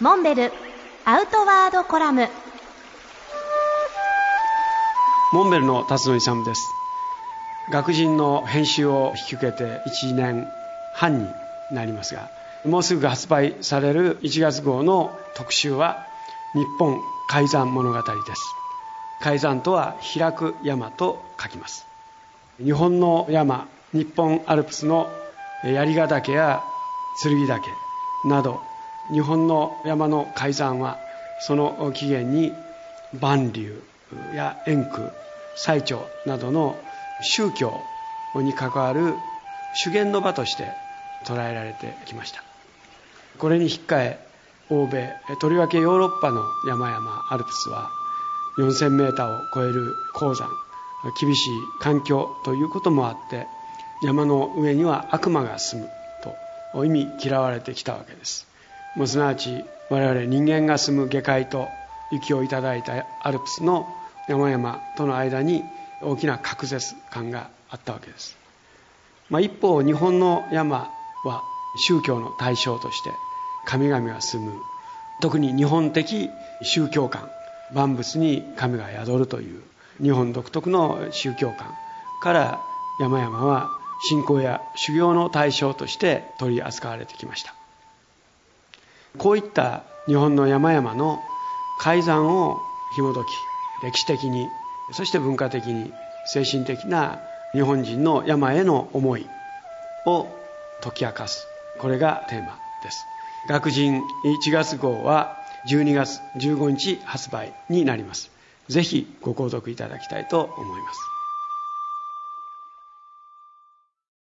モンベルアウトワードコラム。モンベルの辰野勇です。学人の編集を引き受けて1年半になりますがもうすぐ発売される1月号の特集は日本海山物語です。海山とは開く山と書きます。日本の山日本アルプスの槍ヶ岳や剣岳など日本の山の海山はその起源に万流や円空最澄などの宗教に関わる修験の場として捉えられてきました。これに引っ換え欧米とりわけヨーロッパの山々アルプスは4000メーを超える高山厳しい環境ということもあって山の上には悪魔が住むと意味嫌われてきたわけです。もうすなわち我々人間が住む下界と雪をいただいたアルプスの山々との間に大きな隔絶感があったわけです、まあ、一方日本の山は宗教の対象として神々が住む。特に日本的宗教観万物に神が宿るという日本独特の宗教観から山々は信仰や修行の対象として取り扱われてきました。こういった日本の山々の改ざんを紐解き歴史的にそして文化的に精神的な日本人の山への思いを解き明かす。これがテーマです。学人1月号は12月15日発売になります。ぜひご購読いただきたいと思います。